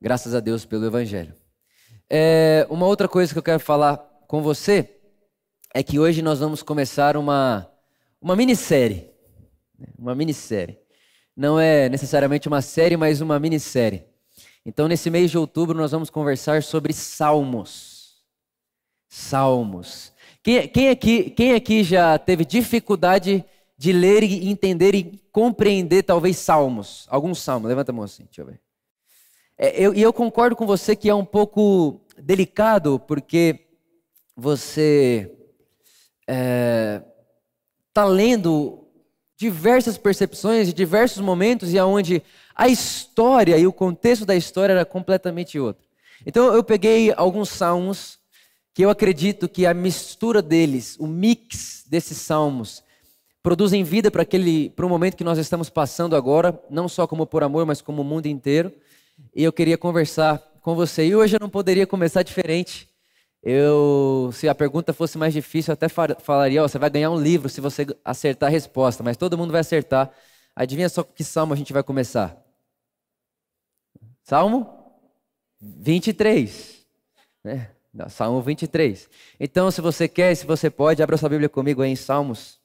Graças a Deus pelo Evangelho. É, uma outra coisa que eu quero falar com você é que hoje nós vamos começar uma, uma minissérie. Uma minissérie. Não é necessariamente uma série, mas uma minissérie. Então, nesse mês de outubro, nós vamos conversar sobre salmos. Salmos. Quem, quem, aqui, quem aqui já teve dificuldade de ler e entender e compreender, talvez, salmos? Algum salmo? Levanta a mão assim, deixa eu ver. É, eu, e eu concordo com você que é um pouco delicado, porque você está é, tá lendo diversas percepções de diversos momentos e aonde a história e o contexto da história era completamente outro. Então eu peguei alguns salmos que eu acredito que a mistura deles, o mix desses salmos, produzem vida para aquele para o momento que nós estamos passando agora, não só como por amor, mas como o mundo inteiro e eu queria conversar com você. E hoje eu não poderia começar diferente. Eu, se a pergunta fosse mais difícil, eu até falaria: você vai ganhar um livro se você acertar a resposta, mas todo mundo vai acertar. Adivinha só que salmo a gente vai começar? Salmo 23. Né? Não, salmo 23. Então, se você quer, se você pode, abra sua Bíblia comigo aí em Salmos,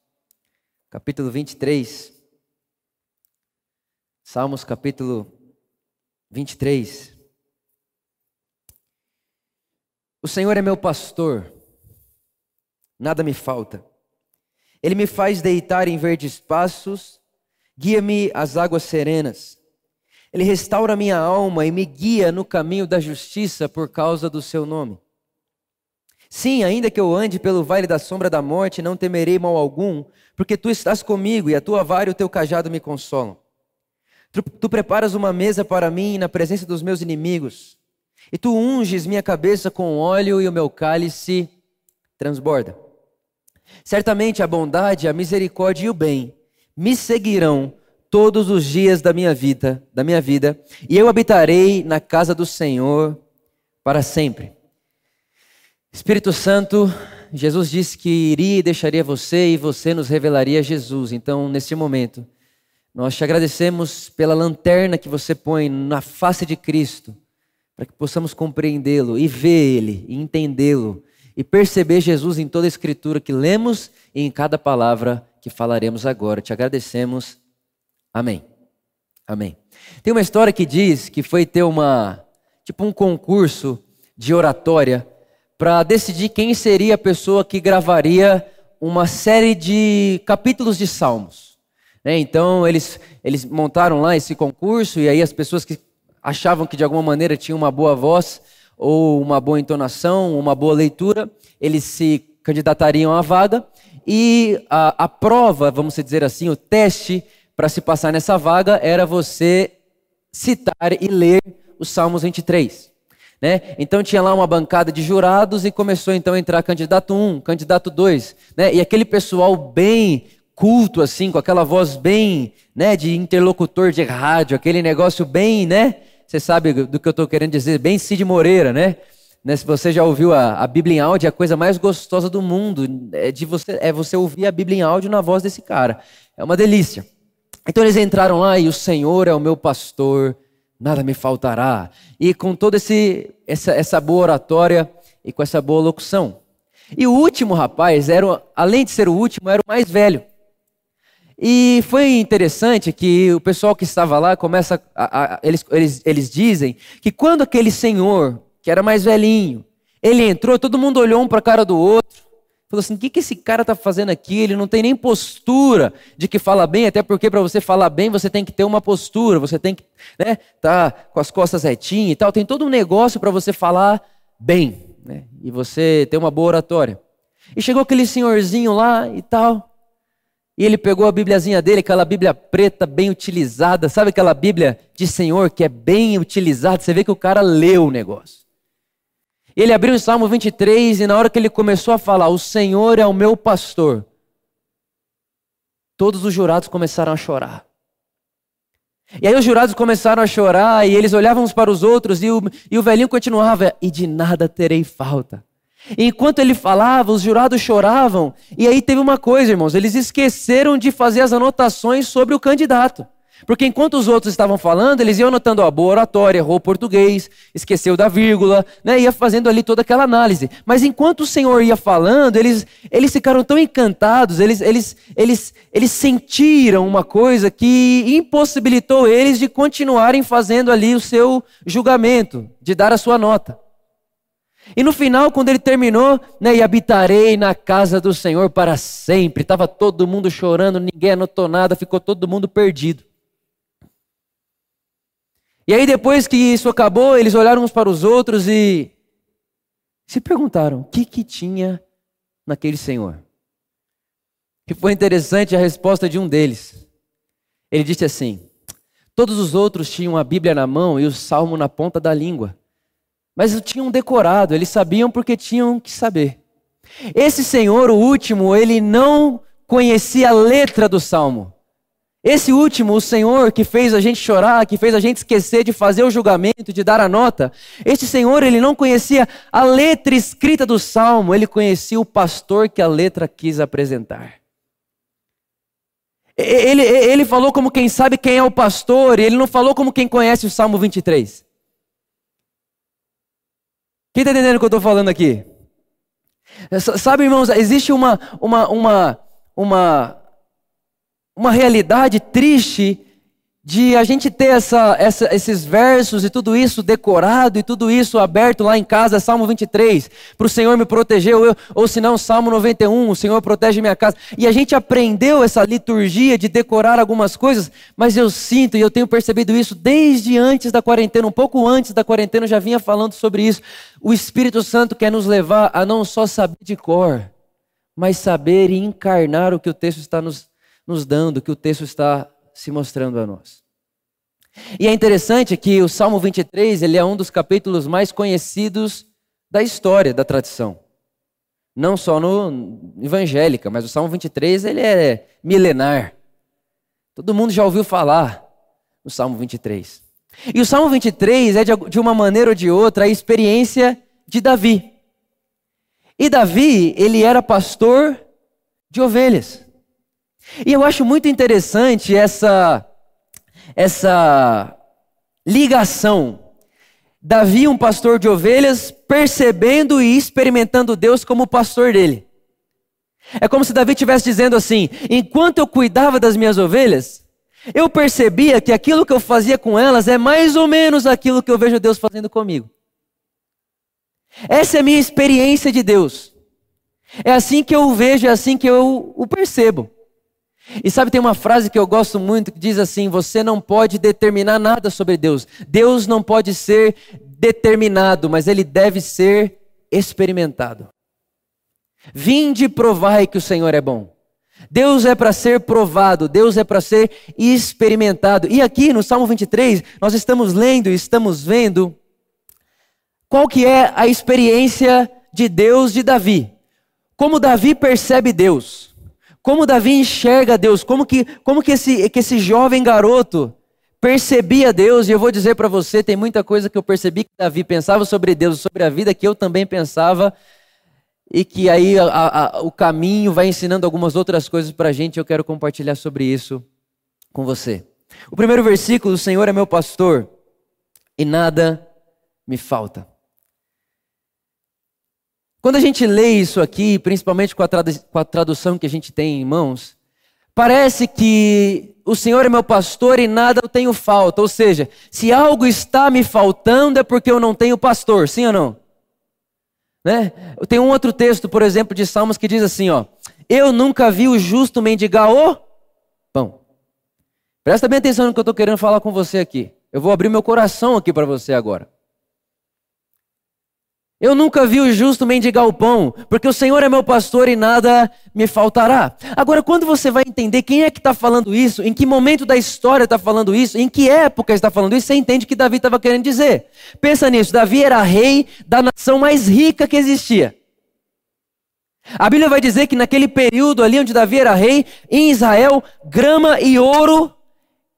capítulo 23. Salmos, capítulo 23. O Senhor é meu pastor, nada me falta. Ele me faz deitar em verdes passos, guia-me às águas serenas. Ele restaura minha alma e me guia no caminho da justiça por causa do seu nome. Sim, ainda que eu ande pelo vale da sombra da morte, não temerei mal algum, porque tu estás comigo e a tua vara e o teu cajado me consolam. Tu, tu preparas uma mesa para mim na presença dos meus inimigos. E tu unges minha cabeça com óleo e o meu cálice transborda. Certamente a bondade, a misericórdia e o bem me seguirão todos os dias da minha vida, da minha vida, e eu habitarei na casa do Senhor para sempre. Espírito Santo, Jesus disse que iria e deixaria você e você nos revelaria Jesus. Então, nesse momento, nós te agradecemos pela lanterna que você põe na face de Cristo, para que possamos compreendê-lo e ver ele, e entendê-lo, e perceber Jesus em toda a Escritura que lemos e em cada palavra que falaremos agora. Te agradecemos. Amém. Amém. Tem uma história que diz que foi ter uma, tipo um concurso de oratória para decidir quem seria a pessoa que gravaria uma série de capítulos de salmos. Né? Então, eles, eles montaram lá esse concurso, e aí as pessoas que achavam que de alguma maneira tinham uma boa voz, ou uma boa entonação, uma boa leitura, eles se candidatariam à vaga, e a, a prova, vamos dizer assim, o teste para se passar nessa vaga era você citar e ler os Salmos 23. Né? Então tinha lá uma bancada de jurados e começou então a entrar candidato 1, candidato 2, né? E aquele pessoal bem culto, assim, com aquela voz bem, né, de interlocutor de rádio, aquele negócio bem, né? Você sabe do que eu estou querendo dizer, bem Cid Moreira, né? né? Se você já ouviu a, a Bíblia em áudio, é a coisa mais gostosa do mundo é de você, é você ouvir a Bíblia em áudio na voz desse cara. É uma delícia. Então eles entraram lá e o Senhor é o meu pastor, nada me faltará. E com toda essa, essa boa oratória e com essa boa locução. E o último rapaz, era, além de ser o último, era o mais velho. E foi interessante que o pessoal que estava lá começa. A, a, eles, eles, eles dizem que quando aquele senhor, que era mais velhinho, ele entrou, todo mundo olhou um para a cara do outro. Falou assim: o que, que esse cara está fazendo aqui? Ele não tem nem postura de que fala bem, até porque para você falar bem você tem que ter uma postura, você tem que né, tá com as costas retinhas e tal. Tem todo um negócio para você falar bem né, e você ter uma boa oratória. E chegou aquele senhorzinho lá e tal. E ele pegou a Bíbliazinha dele, aquela Bíblia preta, bem utilizada. Sabe aquela Bíblia de Senhor que é bem utilizada? Você vê que o cara leu o negócio. Ele abriu o Salmo 23 e na hora que ele começou a falar, o Senhor é o meu pastor, todos os jurados começaram a chorar. E aí os jurados começaram a chorar e eles olhavam uns para os outros e o, e o velhinho continuava, e de nada terei falta. Enquanto ele falava, os jurados choravam. E aí teve uma coisa, irmãos, eles esqueceram de fazer as anotações sobre o candidato. Porque enquanto os outros estavam falando, eles iam anotando a boa oratória, errou o português, esqueceu da vírgula, né? ia fazendo ali toda aquela análise. Mas enquanto o Senhor ia falando, eles, eles ficaram tão encantados, eles, eles, eles, eles sentiram uma coisa que impossibilitou eles de continuarem fazendo ali o seu julgamento, de dar a sua nota. E no final, quando ele terminou, né, e habitarei na casa do Senhor para sempre, estava todo mundo chorando, ninguém anotou nada, ficou todo mundo perdido. E aí, depois que isso acabou, eles olharam uns para os outros e se perguntaram: o que, que tinha naquele Senhor? E foi interessante a resposta de um deles. Ele disse assim: Todos os outros tinham a Bíblia na mão e o salmo na ponta da língua. Mas tinham decorado, eles sabiam porque tinham que saber. Esse Senhor, o último, ele não conhecia a letra do salmo. Esse último, o Senhor que fez a gente chorar, que fez a gente esquecer de fazer o julgamento, de dar a nota, esse Senhor, ele não conhecia a letra escrita do salmo, ele conhecia o pastor que a letra quis apresentar. Ele, ele falou como quem sabe quem é o pastor, ele não falou como quem conhece o Salmo 23. Quem está entendendo o que eu estou falando aqui? Sabe, irmãos, existe uma, uma, uma, uma uma realidade triste de a gente ter essa, essa, esses versos e tudo isso decorado e tudo isso aberto lá em casa, Salmo 23, para o Senhor me proteger, ou, ou se não, Salmo 91, o Senhor protege minha casa. E a gente aprendeu essa liturgia de decorar algumas coisas, mas eu sinto e eu tenho percebido isso desde antes da quarentena, um pouco antes da quarentena eu já vinha falando sobre isso. O Espírito Santo quer nos levar a não só saber de cor, mas saber e encarnar o que o texto está nos nos dando, que o texto está se mostrando a nós. E é interessante que o Salmo 23 ele é um dos capítulos mais conhecidos da história, da tradição. Não só no evangélica, mas o Salmo 23 ele é milenar. Todo mundo já ouviu falar no Salmo 23. E o Salmo 23 é de uma maneira ou de outra a experiência de Davi. E Davi, ele era pastor de ovelhas. E eu acho muito interessante essa, essa ligação. Davi, um pastor de ovelhas, percebendo e experimentando Deus como pastor dele. É como se Davi estivesse dizendo assim: enquanto eu cuidava das minhas ovelhas, eu percebia que aquilo que eu fazia com elas é mais ou menos aquilo que eu vejo Deus fazendo comigo. Essa é a minha experiência de Deus. É assim que eu o vejo, é assim que eu o percebo. E sabe, tem uma frase que eu gosto muito que diz assim: você não pode determinar nada sobre Deus. Deus não pode ser determinado, mas ele deve ser experimentado. Vinde e provai que o Senhor é bom. Deus é para ser provado, Deus é para ser experimentado. E aqui no Salmo 23, nós estamos lendo e estamos vendo qual que é a experiência de Deus de Davi. Como Davi percebe Deus. Como Davi enxerga Deus, como que, como que, esse, que esse jovem garoto percebia Deus, e eu vou dizer para você, tem muita coisa que eu percebi que Davi pensava sobre Deus, sobre a vida que eu também pensava, e que aí a, a, o caminho vai ensinando algumas outras coisas para a gente, eu quero compartilhar sobre isso com você. O primeiro versículo, o Senhor é meu pastor, e nada me falta. Quando a gente lê isso aqui, principalmente com a, com a tradução que a gente tem em mãos, parece que o Senhor é meu pastor e nada eu tenho falta. Ou seja, se algo está me faltando é porque eu não tenho pastor, sim ou não? Né? Tem um outro texto, por exemplo, de Salmos que diz assim: ó, Eu nunca vi o justo mendigar o pão. Presta bem atenção no que eu estou querendo falar com você aqui. Eu vou abrir meu coração aqui para você agora. Eu nunca vi o justo mendigar o pão, porque o Senhor é meu pastor e nada me faltará. Agora, quando você vai entender quem é que está falando isso, em que momento da história está falando isso, em que época está falando isso, você entende que Davi estava querendo dizer. Pensa nisso: Davi era rei da nação mais rica que existia. A Bíblia vai dizer que naquele período ali onde Davi era rei, em Israel, grama e ouro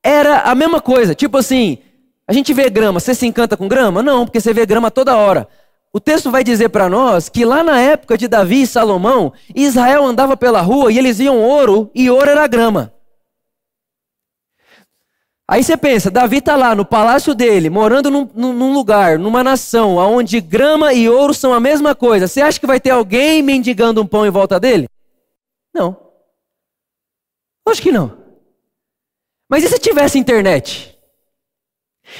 era a mesma coisa. Tipo assim, a gente vê grama, você se encanta com grama? Não, porque você vê grama toda hora. O texto vai dizer para nós que lá na época de Davi e Salomão, Israel andava pela rua e eles viam ouro e ouro era grama. Aí você pensa, Davi está lá no palácio dele, morando num, num, lugar, numa nação, onde grama e ouro são a mesma coisa. Você acha que vai ter alguém mendigando um pão em volta dele? Não. Acho que não. Mas e se tivesse internet?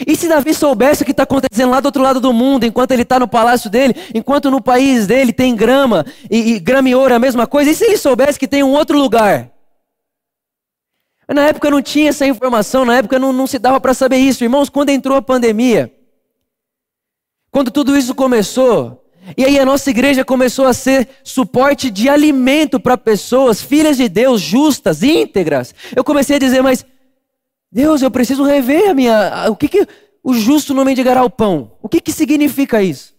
E se Davi soubesse o que está acontecendo lá do outro lado do mundo, enquanto ele está no palácio dele, enquanto no país dele tem grama, e, e grama e ouro a mesma coisa, e se ele soubesse que tem um outro lugar? Na época não tinha essa informação, na época não, não se dava para saber isso. Irmãos, quando entrou a pandemia, quando tudo isso começou, e aí a nossa igreja começou a ser suporte de alimento para pessoas, filhas de Deus, justas, íntegras. Eu comecei a dizer, mas Deus, eu preciso rever a minha. O que, que o justo não mendigará o pão? O que, que significa isso?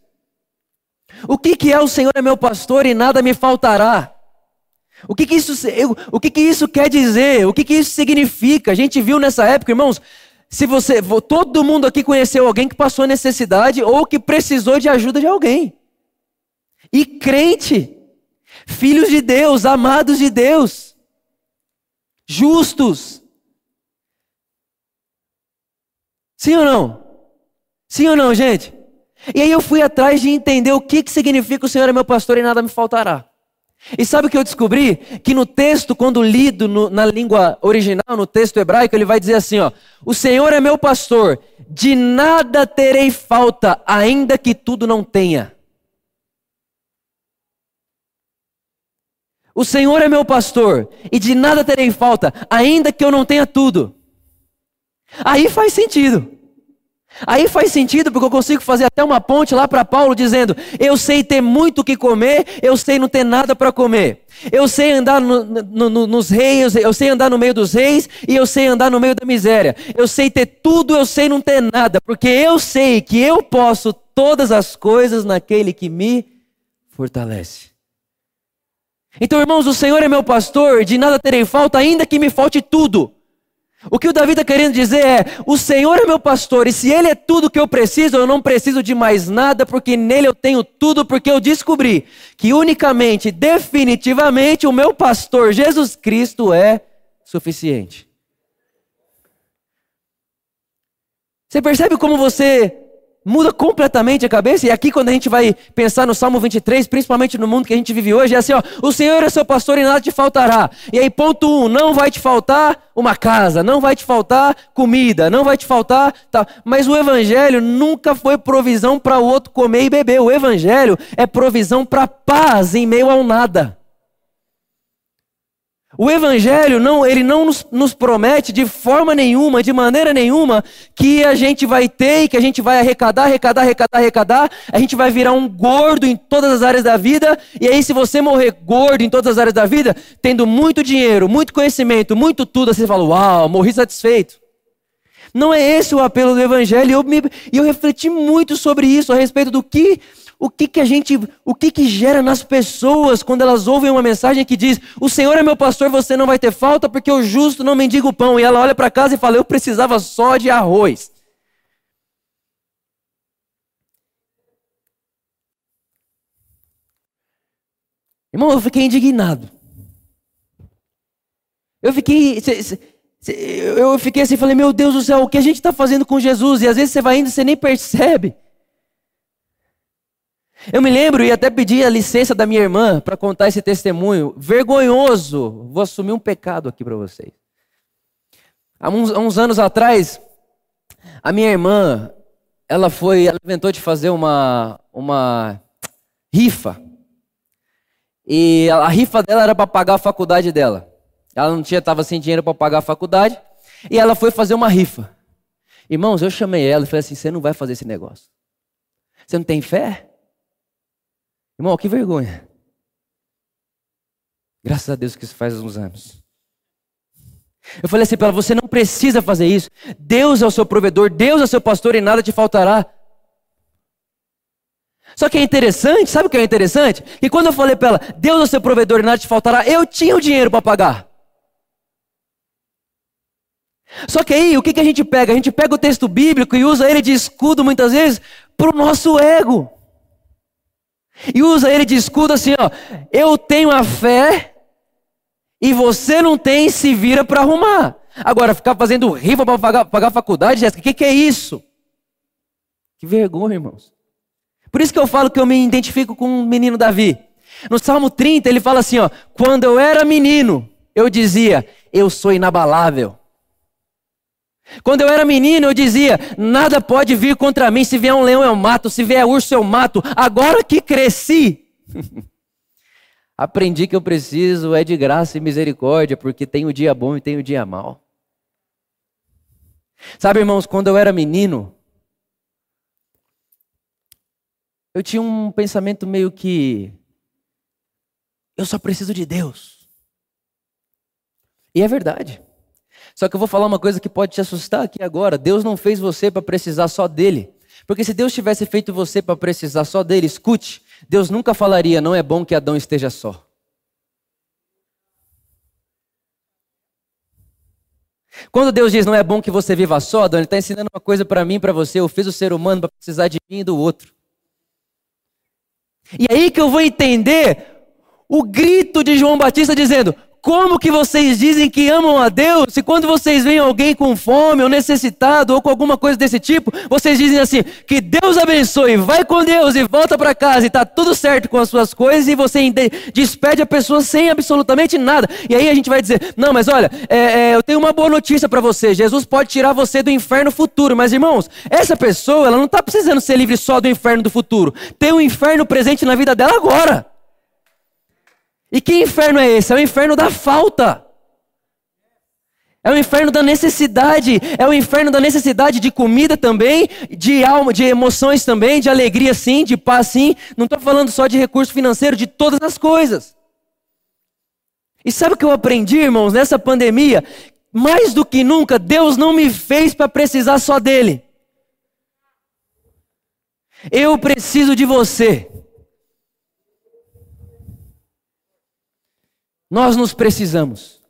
O que, que é o Senhor é meu pastor e nada me faltará? O que, que isso, o que, que isso quer dizer? O que, que isso significa? A gente viu nessa época, irmãos, se você, todo mundo aqui conheceu alguém que passou necessidade ou que precisou de ajuda de alguém. E crente, filhos de Deus, amados de Deus, justos. Sim ou não? Sim ou não, gente? E aí eu fui atrás de entender o que, que significa o Senhor é meu pastor e nada me faltará. E sabe o que eu descobri? Que no texto, quando lido no, na língua original, no texto hebraico, ele vai dizer assim: ó, O Senhor é meu pastor, de nada terei falta, ainda que tudo não tenha. O Senhor é meu pastor, e de nada terei falta, ainda que eu não tenha tudo. Aí faz sentido. Aí faz sentido porque eu consigo fazer até uma ponte lá para Paulo dizendo: Eu sei ter muito o que comer, eu sei não ter nada para comer. Eu sei andar no, no, no, nos reis, eu sei andar no meio dos reis e eu sei andar no meio da miséria. Eu sei ter tudo, eu sei não ter nada, porque eu sei que eu posso todas as coisas naquele que me fortalece. Então, irmãos, o Senhor é meu pastor, de nada terei falta, ainda que me falte tudo. O que o Davi está querendo dizer é: o Senhor é meu pastor, e se Ele é tudo que eu preciso, eu não preciso de mais nada, porque nele eu tenho tudo, porque eu descobri que unicamente, definitivamente, o meu pastor Jesus Cristo é suficiente. Você percebe como você muda completamente a cabeça. E aqui, quando a gente vai pensar no Salmo 23, principalmente no mundo que a gente vive hoje, é assim: ó, o Senhor é seu pastor e nada te faltará. E aí, ponto um: não vai te faltar uma casa, não vai te faltar comida, não vai te faltar. Tá. Mas o Evangelho nunca foi provisão para o outro comer e beber. O Evangelho é provisão para paz em meio ao nada. O Evangelho não, ele não nos, nos, promete de forma nenhuma, de maneira nenhuma, que a gente vai ter que a gente vai arrecadar, arrecadar, arrecadar, arrecadar, a gente vai virar um gordo em todas as áreas da vida, e aí se você morrer gordo em todas as áreas da vida, tendo muito dinheiro, muito conhecimento, muito tudo, você fala, uau, morri satisfeito. Não é esse o apelo do Evangelho, e eu, me, eu refleti muito sobre isso, a respeito do que o que que a gente, o que que gera nas pessoas quando elas ouvem uma mensagem que diz: "O Senhor é meu pastor, você não vai ter falta, porque o justo não mendiga o pão". E ela olha para casa e fala: "Eu precisava só de arroz". Irmão, eu fiquei indignado. Eu fiquei, eu fiquei assim, falei, meu Deus do céu, o que a gente está fazendo com Jesus? E às vezes você vai indo e você nem percebe. Eu me lembro e até pedi a licença da minha irmã para contar esse testemunho vergonhoso. Vou assumir um pecado aqui para vocês. Há uns, há uns, anos atrás, a minha irmã, ela foi, ela inventou de fazer uma, uma rifa. E a rifa dela era para pagar a faculdade dela. Ela não tinha, estava sem dinheiro para pagar a faculdade. E ela foi fazer uma rifa. Irmãos, eu chamei ela e falei assim: você não vai fazer esse negócio. Você não tem fé? Irmão, que vergonha. Graças a Deus que isso faz uns anos. Eu falei assim para ela: você não precisa fazer isso. Deus é o seu provedor, Deus é o seu pastor e nada te faltará. Só que é interessante, sabe o que é interessante? Que quando eu falei para ela, Deus é o seu provedor e nada te faltará, eu tinha o dinheiro para pagar. Só que aí, o que, que a gente pega? A gente pega o texto bíblico e usa ele de escudo muitas vezes para o nosso ego. E usa ele de escudo assim, ó. Eu tenho a fé e você não tem, se vira para arrumar. Agora, ficar fazendo rifa para pagar, pagar faculdade, Jéssica, o que, que é isso? Que vergonha, irmãos. Por isso que eu falo que eu me identifico com o menino Davi. No Salmo 30, ele fala assim: ó, quando eu era menino, eu dizia, eu sou inabalável. Quando eu era menino, eu dizia: nada pode vir contra mim. Se vier um leão, eu mato. Se vier urso, eu mato. Agora que cresci, aprendi que eu preciso é de graça e misericórdia, porque tem o dia bom e tem o dia mal. Sabe, irmãos, quando eu era menino, eu tinha um pensamento meio que eu só preciso de Deus. E é verdade. Só que eu vou falar uma coisa que pode te assustar aqui agora. Deus não fez você para precisar só dele. Porque se Deus tivesse feito você para precisar só dele, escute, Deus nunca falaria: não é bom que Adão esteja só. Quando Deus diz não é bom que você viva só, Adão, Ele está ensinando uma coisa para mim, para você. Eu fiz o ser humano para precisar de mim e do outro. E aí que eu vou entender o grito de João Batista dizendo: como que vocês dizem que amam a Deus se quando vocês veem alguém com fome ou necessitado ou com alguma coisa desse tipo, vocês dizem assim: que Deus abençoe, vai com Deus e volta para casa e está tudo certo com as suas coisas e você despede a pessoa sem absolutamente nada. E aí a gente vai dizer: não, mas olha, é, é, eu tenho uma boa notícia para você: Jesus pode tirar você do inferno futuro. Mas irmãos, essa pessoa ela não está precisando ser livre só do inferno do futuro, tem um inferno presente na vida dela agora. E que inferno é esse? É o inferno da falta. É o inferno da necessidade, é o inferno da necessidade de comida também, de alma, de emoções também, de alegria sim, de paz sim. Não estou falando só de recurso financeiro, de todas as coisas. E sabe o que eu aprendi, irmãos, nessa pandemia? Mais do que nunca, Deus não me fez para precisar só dele. Eu preciso de você. Nós nos precisamos.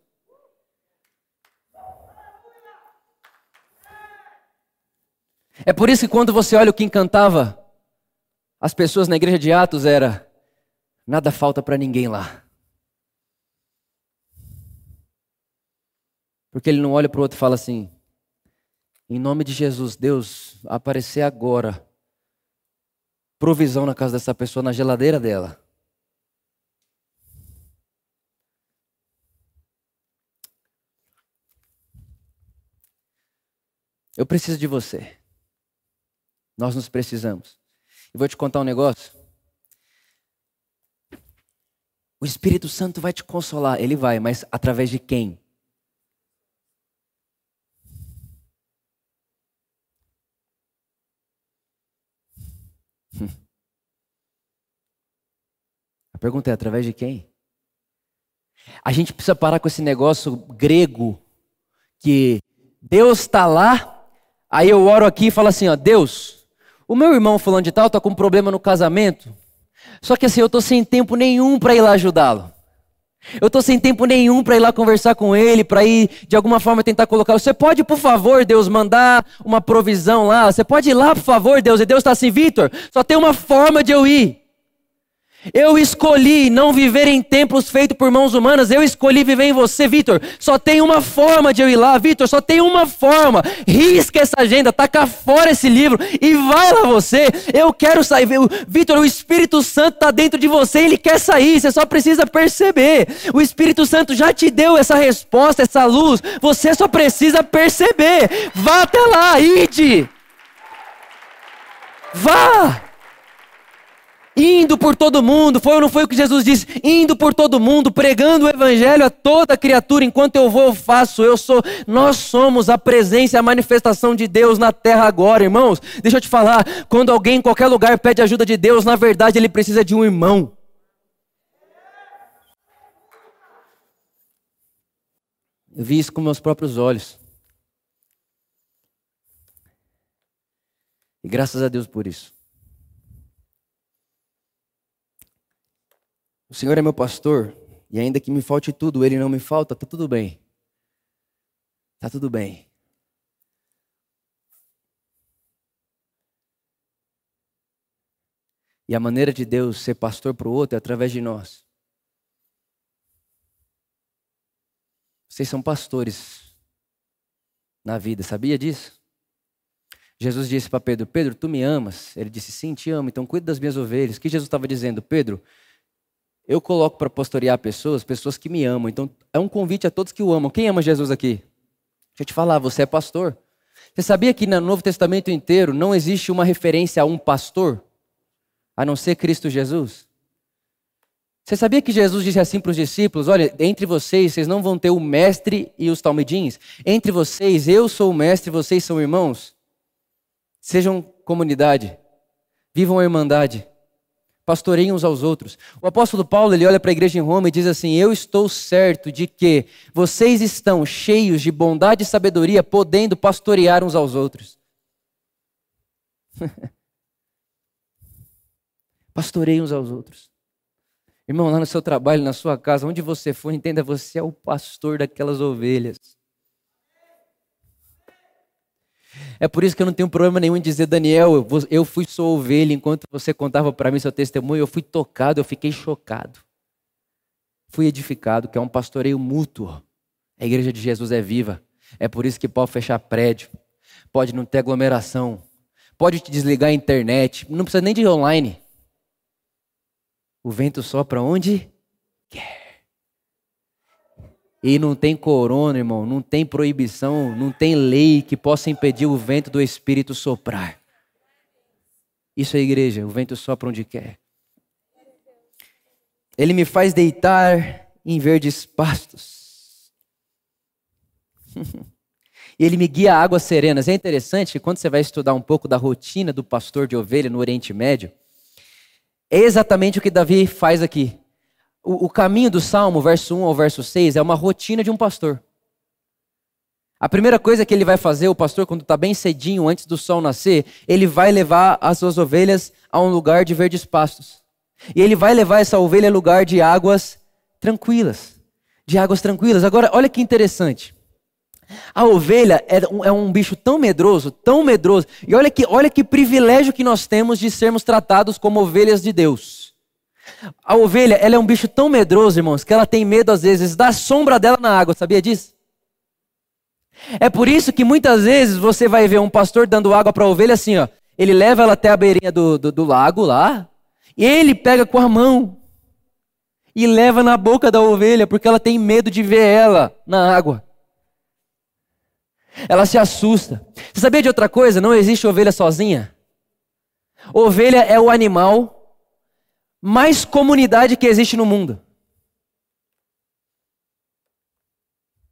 É por isso que quando você olha o que encantava as pessoas na igreja de Atos era nada falta para ninguém lá. Porque ele não olha para o outro e fala assim: em nome de Jesus, Deus, aparecer agora provisão na casa dessa pessoa, na geladeira dela. Eu preciso de você. Nós nos precisamos. E vou te contar um negócio. O Espírito Santo vai te consolar, ele vai, mas através de quem? A pergunta é: através de quem? A gente precisa parar com esse negócio grego que Deus está lá Aí eu oro aqui e falo assim, ó, Deus, o meu irmão fulano de tal está com um problema no casamento. Só que assim, eu estou sem tempo nenhum para ir lá ajudá-lo. Eu estou sem tempo nenhum para ir lá conversar com ele, para ir de alguma forma tentar colocar. Você pode, por favor, Deus, mandar uma provisão lá? Você pode ir lá, por favor, Deus? E Deus está assim, Vitor, só tem uma forma de eu ir. Eu escolhi não viver em templos feitos por mãos humanas, eu escolhi viver em você, Vitor. Só tem uma forma de eu ir lá, Vitor, só tem uma forma. Risca essa agenda, taca fora esse livro e vai lá você. Eu quero sair. Vitor, o Espírito Santo está dentro de você, ele quer sair, você só precisa perceber. O Espírito Santo já te deu essa resposta, essa luz, você só precisa perceber. Vá até lá, ide. Vá indo por todo mundo, foi ou não foi o que Jesus disse? Indo por todo mundo, pregando o evangelho a toda criatura, enquanto eu vou, eu faço, eu sou, nós somos a presença e a manifestação de Deus na terra agora, irmãos. Deixa eu te falar, quando alguém em qualquer lugar pede ajuda de Deus, na verdade ele precisa de um irmão. Eu vi isso com meus próprios olhos. E graças a Deus por isso. O Senhor é meu pastor, e ainda que me falte tudo, Ele não me falta, está tudo bem. Está tudo bem. E a maneira de Deus ser pastor para o outro é através de nós. Vocês são pastores na vida, sabia disso? Jesus disse para Pedro: Pedro, tu me amas? Ele disse: Sim, te amo, então cuida das minhas ovelhas. O que Jesus estava dizendo? Pedro, eu coloco para pastorear pessoas, pessoas que me amam. Então é um convite a todos que o amam. Quem ama Jesus aqui? Deixa eu te falar, você é pastor. Você sabia que no Novo Testamento inteiro não existe uma referência a um pastor, a não ser Cristo Jesus? Você sabia que Jesus disse assim para os discípulos: Olha, entre vocês, vocês não vão ter o mestre e os talmidins. Entre vocês, eu sou o mestre, vocês são irmãos. Sejam comunidade, vivam a irmandade, pastoreiem uns aos outros. O apóstolo Paulo ele olha para a igreja em Roma e diz assim: Eu estou certo de que vocês estão cheios de bondade e sabedoria, podendo pastorear uns aos outros. Pastoreiem uns aos outros. Irmão, lá no seu trabalho, na sua casa, onde você for, entenda, você é o pastor daquelas ovelhas. É por isso que eu não tenho problema nenhum em dizer, Daniel, eu fui sua ovelha enquanto você contava para mim seu testemunho, eu fui tocado, eu fiquei chocado. Fui edificado, que é um pastoreio mútuo. A igreja de Jesus é viva. É por isso que pode fechar prédio, pode não ter aglomeração, pode te desligar a internet, não precisa nem de online. O vento sopra onde quer. E não tem corona, irmão, não tem proibição, não tem lei que possa impedir o vento do Espírito soprar. Isso é igreja, o vento sopra onde quer. Ele me faz deitar em verdes pastos. ele me guia a águas serenas. É interessante que quando você vai estudar um pouco da rotina do pastor de ovelha no Oriente Médio, é exatamente o que Davi faz aqui. O, caminho do Salmo, verso 1 ao verso 6, é uma rotina de um pastor. A primeira coisa que ele vai fazer, o pastor, quando está bem cedinho, antes do sol nascer, ele vai levar as suas ovelhas a um lugar de verdes pastos. E ele vai levar essa ovelha a lugar de águas tranquilas. De águas tranquilas. Agora, olha que interessante. A ovelha é um, é um, bicho tão medroso, tão medroso. E olha que, olha que privilégio que nós temos de sermos tratados como ovelhas de Deus. A ovelha, ela é um bicho tão medroso, irmãos, que ela tem medo às vezes da sombra dela na água, sabia disso? É por isso que muitas vezes você vai ver um pastor dando água para a ovelha assim, ó. Ele leva ela até a beirinha do, do, do lago lá, e ele pega com a mão e leva na boca da ovelha, porque ela tem medo de ver ela na água. Ela se assusta. Você sabia de outra coisa? Não existe ovelha sozinha. Ovelha é o animal mais comunidade que existe no mundo.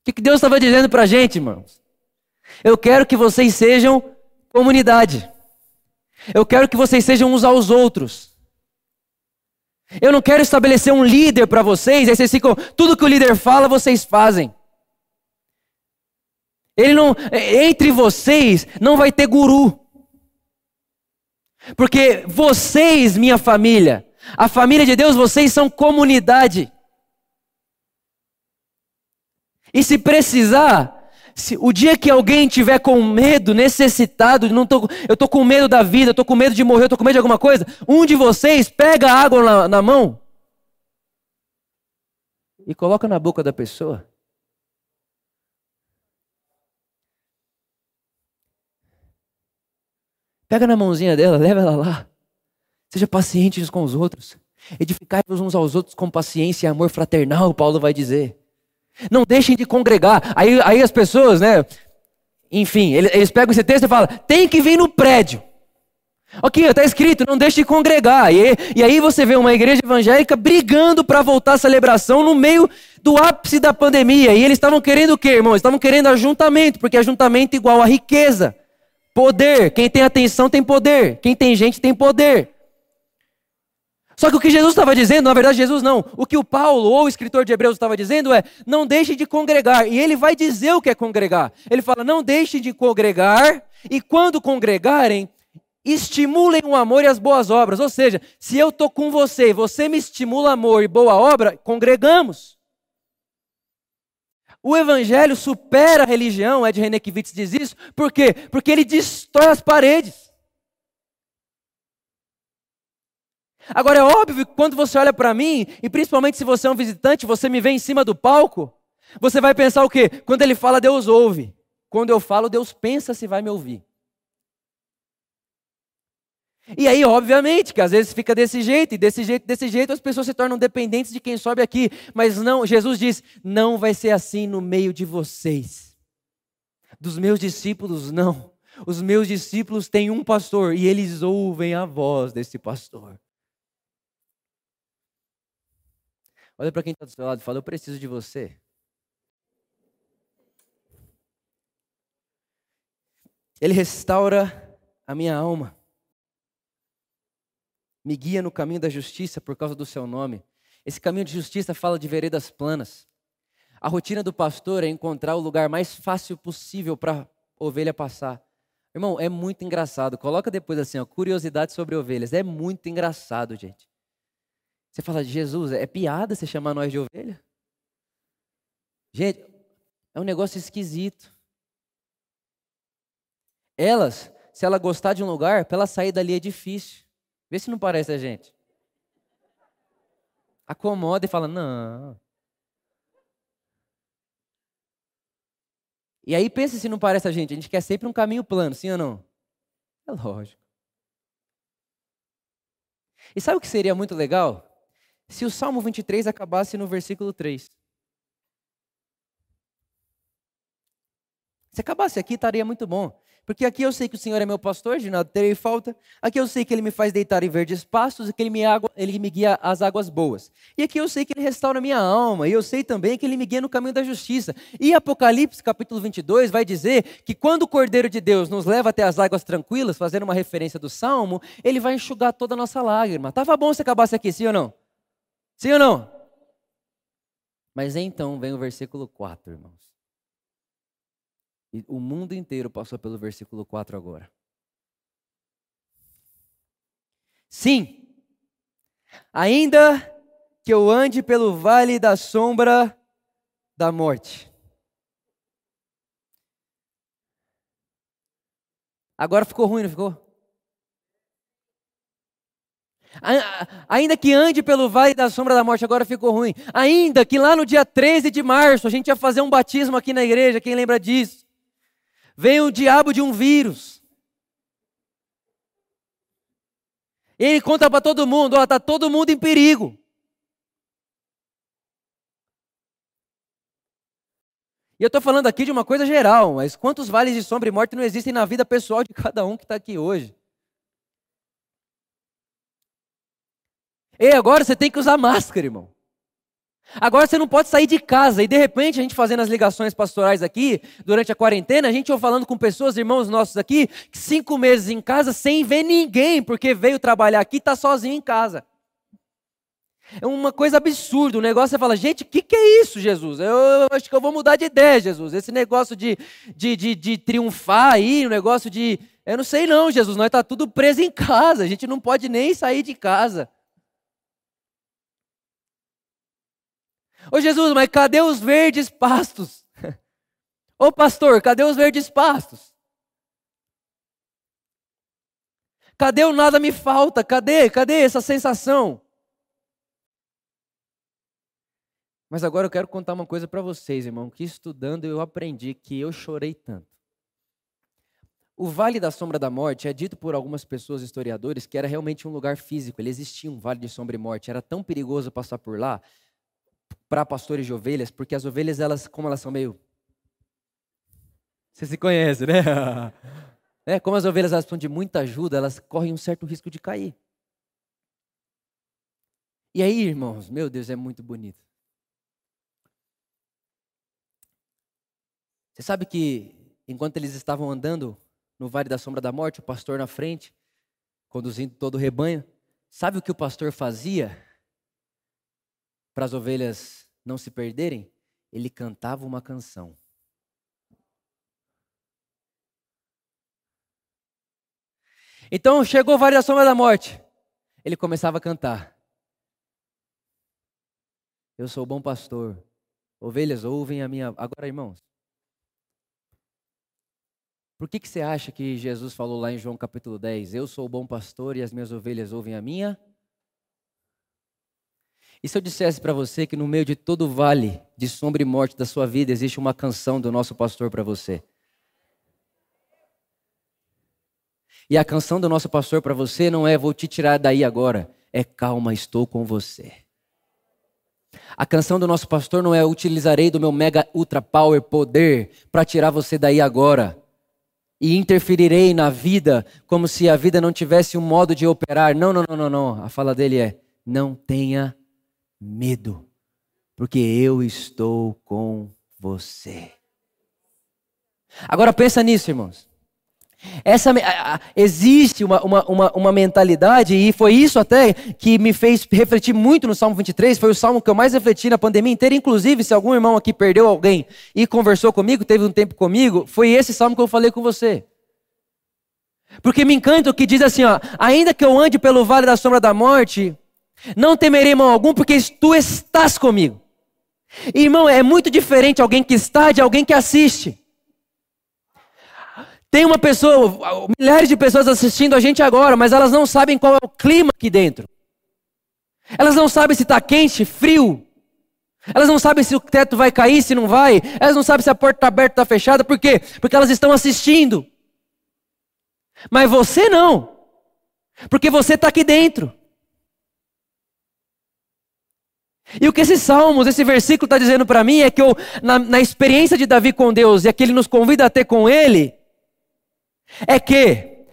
O que Deus estava dizendo para a gente, irmãos? Eu quero que vocês sejam comunidade. Eu quero que vocês sejam uns aos outros. Eu não quero estabelecer um líder para vocês, aí vocês ficam, tudo que o líder fala, vocês fazem. Ele não, entre vocês não vai ter guru. Porque vocês, minha família, a família de Deus, vocês são comunidade. E se precisar, se, o dia que alguém tiver com medo, necessitado, não tô, eu estou com medo da vida, estou com medo de morrer, estou com medo de alguma coisa, um de vocês pega a água na, na mão e coloca na boca da pessoa. Pega na mãozinha dela, leva ela lá. Seja pacientes com os outros. Edificai-vos uns aos outros com paciência e amor fraternal, Paulo vai dizer. Não deixem de congregar. Aí, aí as pessoas, né? Enfim, eles, eles pegam esse texto e falam: tem que vir no prédio. Aqui está escrito, não deixe de congregar. E, e aí você vê uma igreja evangélica brigando para voltar à celebração no meio do ápice da pandemia. E eles estavam querendo o quê, irmão? Estavam querendo ajuntamento, porque ajuntamento é igual a riqueza. Poder. Quem tem atenção tem poder. Quem tem gente tem poder. Só que o que Jesus estava dizendo, na verdade, Jesus não. O que o Paulo, ou o escritor de Hebreus, estava dizendo é: não deixe de congregar. E ele vai dizer o que é congregar. Ele fala: não deixe de congregar, e quando congregarem, estimulem o amor e as boas obras. Ou seja, se eu estou com você e você me estimula amor e boa obra, congregamos. O evangelho supera a religião, Ed Renekiewicz diz isso, por quê? Porque ele destrói as paredes. Agora é óbvio que quando você olha para mim, e principalmente se você é um visitante, você me vê em cima do palco, você vai pensar o quê? Quando ele fala, Deus ouve. Quando eu falo, Deus pensa se vai me ouvir. E aí, obviamente, que às vezes fica desse jeito, e desse jeito, desse jeito, as pessoas se tornam dependentes de quem sobe aqui. Mas não, Jesus diz: não vai ser assim no meio de vocês. Dos meus discípulos, não. Os meus discípulos têm um pastor e eles ouvem a voz desse pastor. Olha para quem está do seu lado e fala: Eu preciso de você. Ele restaura a minha alma me guia no caminho da justiça por causa do seu nome. Esse caminho de justiça fala de veredas planas. A rotina do pastor é encontrar o lugar mais fácil possível para ovelha passar. Irmão, é muito engraçado. Coloca depois assim, ó, curiosidade sobre ovelhas. É muito engraçado, gente. Você fala, Jesus, é piada você chamar nós de ovelha? Gente, é um negócio esquisito. Elas, se ela gostar de um lugar, para ela sair dali é difícil. Vê se não parece a gente. Acomoda e fala, não. E aí pensa se não parece a gente. A gente quer sempre um caminho plano, sim ou não? É lógico. E sabe o que seria muito legal? Se o Salmo 23 acabasse no versículo 3. Se acabasse aqui, estaria muito bom. Porque aqui eu sei que o Senhor é meu pastor, de nada terei falta. Aqui eu sei que Ele me faz deitar em verdes pastos e que Ele me, água, ele me guia às águas boas. E aqui eu sei que Ele restaura minha alma. E eu sei também que Ele me guia no caminho da justiça. E Apocalipse capítulo 22 vai dizer que quando o Cordeiro de Deus nos leva até as águas tranquilas, fazendo uma referência do Salmo, Ele vai enxugar toda a nossa lágrima. Tava bom se acabasse aqui, sim ou não? Sim ou não? Mas então vem o versículo 4, irmãos. E o mundo inteiro passou pelo versículo 4 agora. Sim, ainda que eu ande pelo vale da sombra da morte. Agora ficou ruim, não ficou? Ainda que ande pelo vale da sombra da morte, agora ficou ruim. Ainda que lá no dia 13 de março a gente ia fazer um batismo aqui na igreja, quem lembra disso? Vem o diabo de um vírus. Ele conta para todo mundo: ó, está todo mundo em perigo. E eu estou falando aqui de uma coisa geral, mas quantos vales de sombra e morte não existem na vida pessoal de cada um que está aqui hoje? E agora você tem que usar máscara, irmão. Agora você não pode sair de casa e de repente a gente fazendo as ligações pastorais aqui, durante a quarentena, a gente ou falando com pessoas, irmãos nossos aqui, que cinco meses em casa sem ver ninguém, porque veio trabalhar aqui e está sozinho em casa. É uma coisa absurda. O negócio você fala, gente, o que, que é isso, Jesus? Eu, eu, acho que eu vou mudar de ideia, Jesus. Esse negócio de, de, de, de triunfar aí, o negócio de. Eu não sei, não, Jesus. Nós está tudo preso em casa. A gente não pode nem sair de casa. Ô Jesus, mas cadê os verdes pastos? Ô pastor, cadê os verdes pastos? Cadê o nada me falta? Cadê? Cadê essa sensação? Mas agora eu quero contar uma coisa para vocês, irmão, que estudando eu aprendi que eu chorei tanto. O Vale da Sombra da Morte é dito por algumas pessoas historiadores que era realmente um lugar físico, ele existia um vale de sombra e morte, era tão perigoso passar por lá para pastores de ovelhas, porque as ovelhas, elas, como elas são meio. Você se conhece, né? É, como as ovelhas elas de muita ajuda, elas correm um certo risco de cair. E aí, irmãos, meu Deus, é muito bonito. Você sabe que enquanto eles estavam andando no vale da sombra da morte, o pastor na frente, conduzindo todo o rebanho, sabe o que o pastor fazia? Para as ovelhas não se perderem, ele cantava uma canção. Então chegou o da sombra da morte. Ele começava a cantar. Eu sou bom pastor. Ovelhas ouvem a minha. Agora, irmãos. Por que, que você acha que Jesus falou lá em João capítulo 10? Eu sou o bom pastor e as minhas ovelhas ouvem a minha e se eu dissesse para você que no meio de todo o vale de sombra e morte da sua vida existe uma canção do nosso pastor para você? E a canção do nosso pastor para você não é vou te tirar daí agora, é calma, estou com você. A canção do nosso pastor não é utilizarei do meu mega ultra power poder para tirar você daí agora. E interferirei na vida como se a vida não tivesse um modo de operar. Não, não, não, não, não. A fala dele é: não tenha medo, porque eu estou com você. Agora pensa nisso, irmãos. Essa, existe uma, uma, uma, uma, mentalidade, e foi isso até que me fez refletir muito no Salmo 23. Foi o salmo que eu mais refleti na pandemia inteira. Inclusive, se algum irmão aqui perdeu alguém e conversou comigo, teve um tempo comigo, foi esse salmo que eu falei com você. Porque me encanta o que diz assim: ó, ainda que eu ande pelo vale da sombra da morte, não temerei mal algum, porque tu estás comigo. Irmão, é muito diferente alguém que está de alguém que assiste. Tem uma pessoa, milhares de pessoas assistindo a gente agora, mas elas não sabem qual é o clima aqui dentro. Elas não sabem se está quente, frio. Elas não sabem se o teto vai cair, se não vai. Elas não sabem se a porta está aberta ou está fechada. Por quê? Porque elas estão assistindo. Mas você não. Porque você está aqui dentro. E o que esses salmos, esse versículo está dizendo para mim é que eu, na, na experiência de Davi com Deus e a que ele nos convida a ter com ele, é que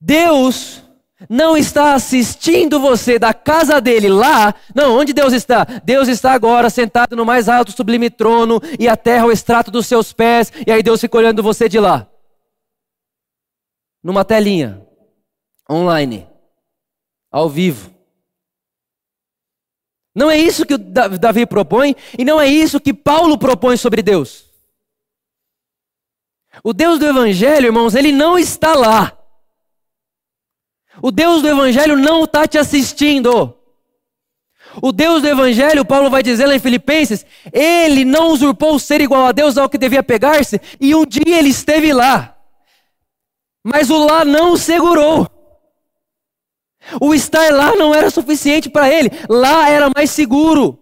Deus não está assistindo você da casa dele lá. Não, onde Deus está? Deus está agora sentado no mais alto sublime trono e a terra é o extrato dos seus pés, e aí Deus fica olhando você de lá. Numa telinha, online, ao vivo. Não é isso que Davi propõe e não é isso que Paulo propõe sobre Deus. O Deus do Evangelho, irmãos, ele não está lá. O Deus do Evangelho não está te assistindo. O Deus do Evangelho, Paulo vai dizer lá em Filipenses, ele não usurpou o ser igual a Deus ao que devia pegar-se, e um dia ele esteve lá. Mas o lá não o segurou. O estar lá não era suficiente para ele, lá era mais seguro,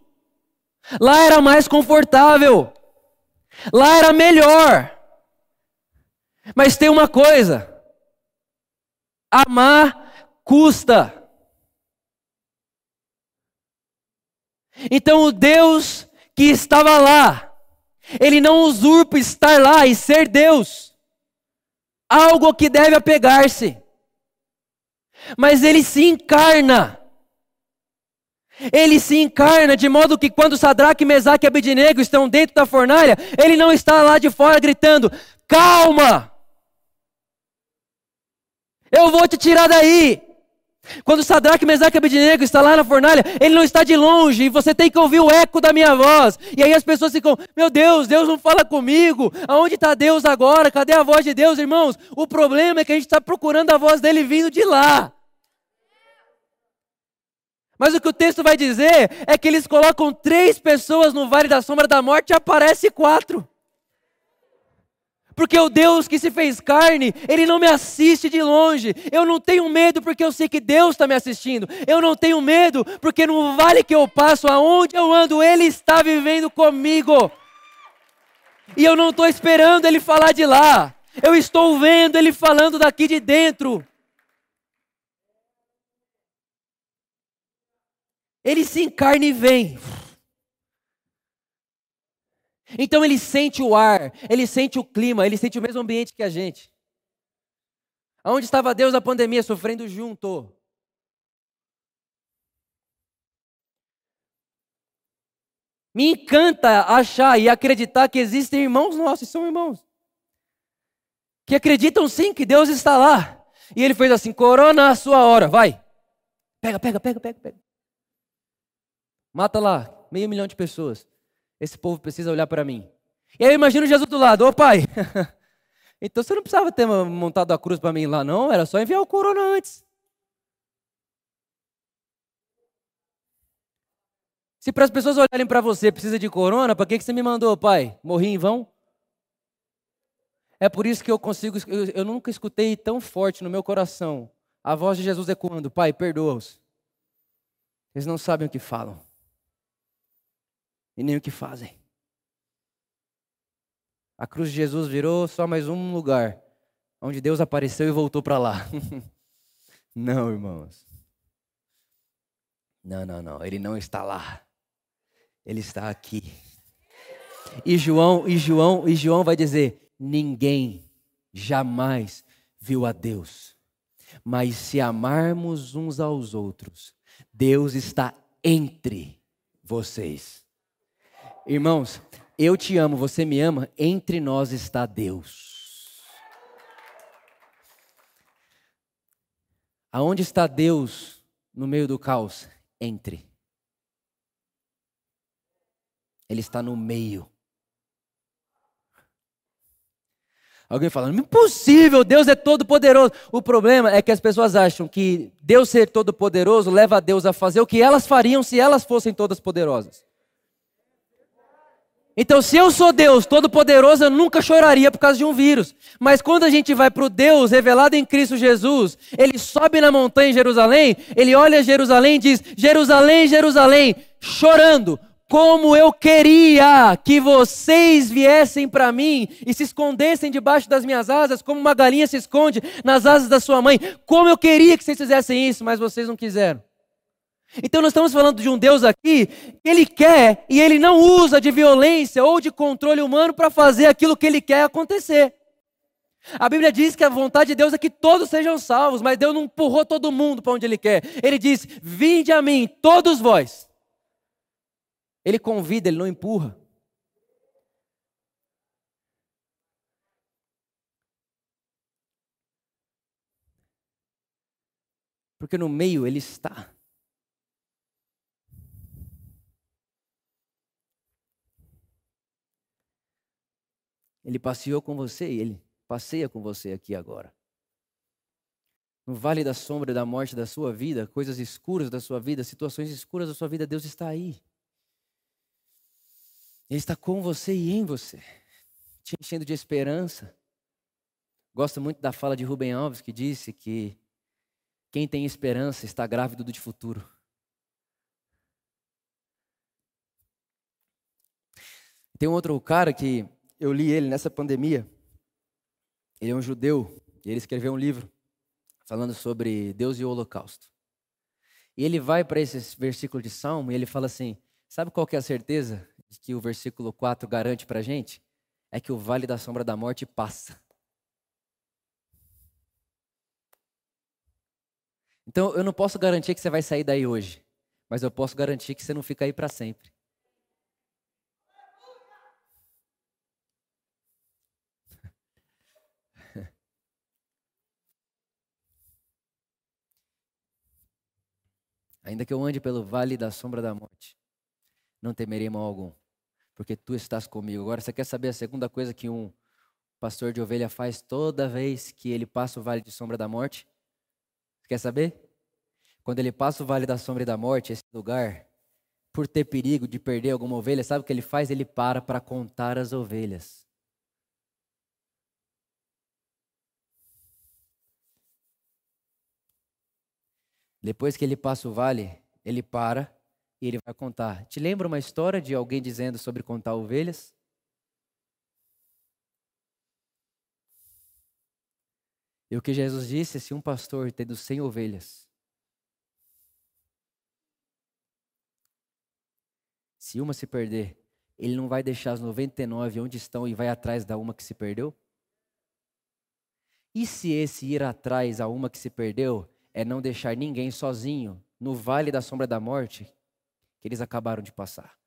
lá era mais confortável, lá era melhor. Mas tem uma coisa: amar custa. Então o Deus que estava lá, ele não usurpa estar lá e ser Deus, algo que deve apegar-se, mas ele se encarna. Ele se encarna de modo que quando Sadraque, Mesaque e Abednego estão dentro da fornalha, ele não está lá de fora gritando: "Calma! Eu vou te tirar daí. Quando Sadraque, Mesaque e Abednego está lá na fornalha, ele não está de longe, e você tem que ouvir o eco da minha voz. E aí as pessoas ficam, meu Deus, Deus não fala comigo. Aonde está Deus agora? Cadê a voz de Deus, irmãos? O problema é que a gente está procurando a voz dele vindo de lá. Mas o que o texto vai dizer é que eles colocam três pessoas no vale da sombra da morte e aparece quatro. Porque o Deus que se fez carne, Ele não me assiste de longe. Eu não tenho medo porque eu sei que Deus está me assistindo. Eu não tenho medo porque no vale que eu passo, aonde eu ando, Ele está vivendo comigo. E eu não estou esperando Ele falar de lá. Eu estou vendo Ele falando daqui de dentro. Ele se encarna e vem. Então ele sente o ar, ele sente o clima, ele sente o mesmo ambiente que a gente. Aonde estava Deus na pandemia sofrendo junto? Me encanta achar e acreditar que existem irmãos nossos, são irmãos, que acreditam sim que Deus está lá. E ele fez assim: corona a sua hora, vai. Pega, pega, pega, pega, pega. Mata lá, meio milhão de pessoas. Esse povo precisa olhar para mim. E aí eu imagino Jesus do lado, ô pai, então você não precisava ter montado a cruz para mim lá, não, era só enviar o corona antes. Se para as pessoas olharem para você, precisa de corona, para que, que você me mandou, pai? Morri em vão? É por isso que eu consigo, eu, eu nunca escutei tão forte no meu coração a voz de Jesus ecoando: Pai, perdoa-os. Eles não sabem o que falam e nem o que fazem. A cruz de Jesus virou só mais um lugar onde Deus apareceu e voltou para lá. não, irmãos. Não, não, não. Ele não está lá. Ele está aqui. E João, e João, e João vai dizer: ninguém jamais viu a Deus. Mas se amarmos uns aos outros, Deus está entre vocês. Irmãos, eu te amo, você me ama, entre nós está Deus. Aonde está Deus no meio do caos? Entre. Ele está no meio. Alguém falando, impossível, Deus é todo poderoso. O problema é que as pessoas acham que Deus ser todo poderoso leva a Deus a fazer o que elas fariam se elas fossem todas poderosas. Então, se eu sou Deus todo-poderoso, eu nunca choraria por causa de um vírus. Mas quando a gente vai para o Deus revelado em Cristo Jesus, ele sobe na montanha em Jerusalém, ele olha Jerusalém e diz: Jerusalém, Jerusalém, chorando, como eu queria que vocês viessem para mim e se escondessem debaixo das minhas asas, como uma galinha se esconde nas asas da sua mãe. Como eu queria que vocês fizessem isso, mas vocês não quiseram. Então nós estamos falando de um Deus aqui que ele quer e ele não usa de violência ou de controle humano para fazer aquilo que ele quer acontecer. A Bíblia diz que a vontade de Deus é que todos sejam salvos, mas Deus não empurrou todo mundo para onde ele quer. Ele diz: "Vinde a mim, todos vós". Ele convida, ele não empurra. Porque no meio ele está. Ele passeou com você e ele passeia com você aqui agora. No vale da sombra da morte da sua vida, coisas escuras da sua vida, situações escuras da sua vida, Deus está aí. Ele está com você e em você, te enchendo de esperança. Gosto muito da fala de Rubem Alves, que disse que quem tem esperança está grávido de futuro. Tem um outro cara que eu li ele nessa pandemia. Ele é um judeu e ele escreveu um livro falando sobre Deus e o Holocausto. E ele vai para esse versículo de Salmo e ele fala assim: Sabe qual que é a certeza que o versículo 4 garante para a gente? É que o vale da sombra da morte passa. Então eu não posso garantir que você vai sair daí hoje, mas eu posso garantir que você não fica aí para sempre. Ainda que eu ande pelo vale da sombra da morte, não temerei mal algum, porque tu estás comigo. Agora, você quer saber a segunda coisa que um pastor de ovelha faz toda vez que ele passa o vale de sombra da morte? Quer saber? Quando ele passa o vale da sombra da morte, esse lugar, por ter perigo de perder alguma ovelha, sabe o que ele faz? Ele para para contar as ovelhas. Depois que ele passa o vale, ele para e ele vai contar. Te lembra uma história de alguém dizendo sobre contar ovelhas? E o que Jesus disse, se um pastor tendo 100 ovelhas, se uma se perder, ele não vai deixar as 99 onde estão e vai atrás da uma que se perdeu? E se esse ir atrás a uma que se perdeu é não deixar ninguém sozinho no vale da sombra da morte que eles acabaram de passar.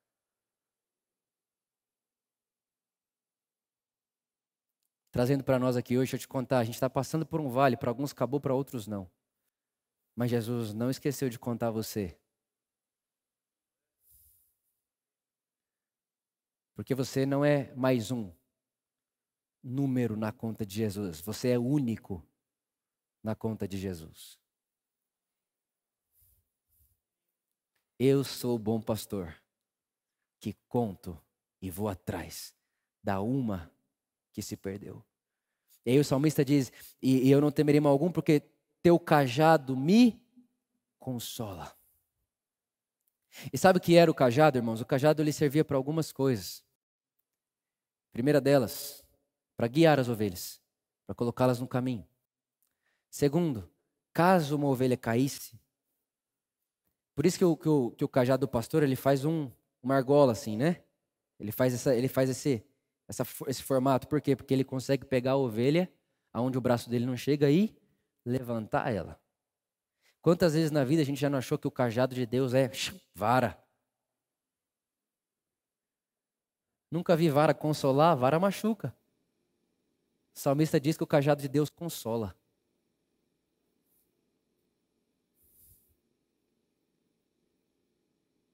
Trazendo para nós aqui hoje, deixa eu te contar, a gente está passando por um vale, para alguns acabou, para outros não. Mas Jesus não esqueceu de contar você. Porque você não é mais um número na conta de Jesus, você é único na conta de Jesus. Eu sou o bom pastor que conto e vou atrás da uma que se perdeu. E aí o salmista diz: E, eu não temerei mal algum, porque teu cajado me consola. E sabe o que era o cajado, irmãos? O cajado ele servia para algumas coisas. primeira delas, para guiar as ovelhas, para colocá-las no caminho. Segundo, caso uma ovelha caísse, por isso que o, que que o cajado do pastor ele faz um, uma argola assim, né? Ele faz, essa, ele faz esse, essa, esse formato. Por quê? Porque ele consegue pegar a ovelha aonde o braço dele não chega e levantar ela. Quantas vezes na vida a gente já não achou que o cajado de Deus é vara? Nunca vi vara consolar, vara machuca. O salmista diz que o cajado de Deus consola.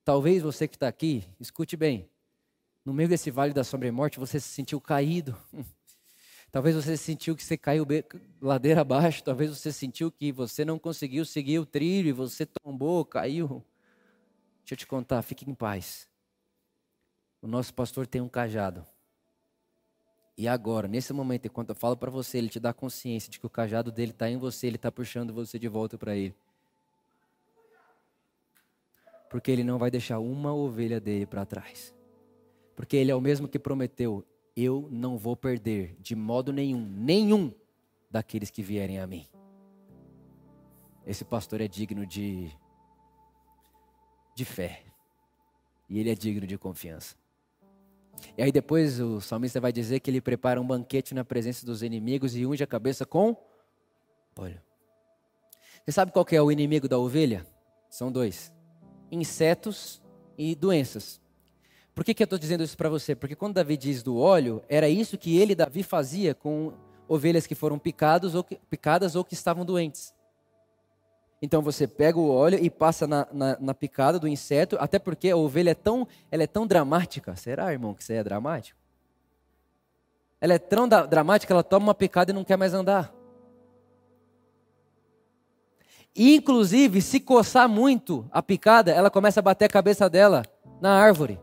Talvez você que está aqui, escute bem. No meio desse vale da sombra e morte, você se sentiu caído. Talvez você sentiu que você caiu ladeira abaixo. Talvez você sentiu que você não conseguiu seguir o trilho e você tombou, caiu. Deixa eu te contar, fique em paz. O nosso pastor tem um cajado. E agora, nesse momento, enquanto eu falo para você, ele te dá consciência de que o cajado dele está em você, ele está puxando você de volta para ele porque ele não vai deixar uma ovelha dele para trás. Porque ele é o mesmo que prometeu: eu não vou perder de modo nenhum, nenhum daqueles que vierem a mim. Esse pastor é digno de de fé. E ele é digno de confiança. E aí depois o salmista vai dizer que ele prepara um banquete na presença dos inimigos e unge a cabeça com olha. Você sabe qual é o inimigo da ovelha? São dois insetos e doenças. Por que, que eu estou dizendo isso para você? Porque quando Davi diz do óleo, era isso que ele, Davi, fazia com ovelhas que foram picadas ou que, picadas ou que estavam doentes. Então você pega o óleo e passa na, na, na, picada do inseto, até porque a ovelha é tão, ela é tão dramática. Será, irmão, que aí é dramático? Ela é tão da, dramática, ela toma uma picada e não quer mais andar. Inclusive, se coçar muito a picada, ela começa a bater a cabeça dela na árvore.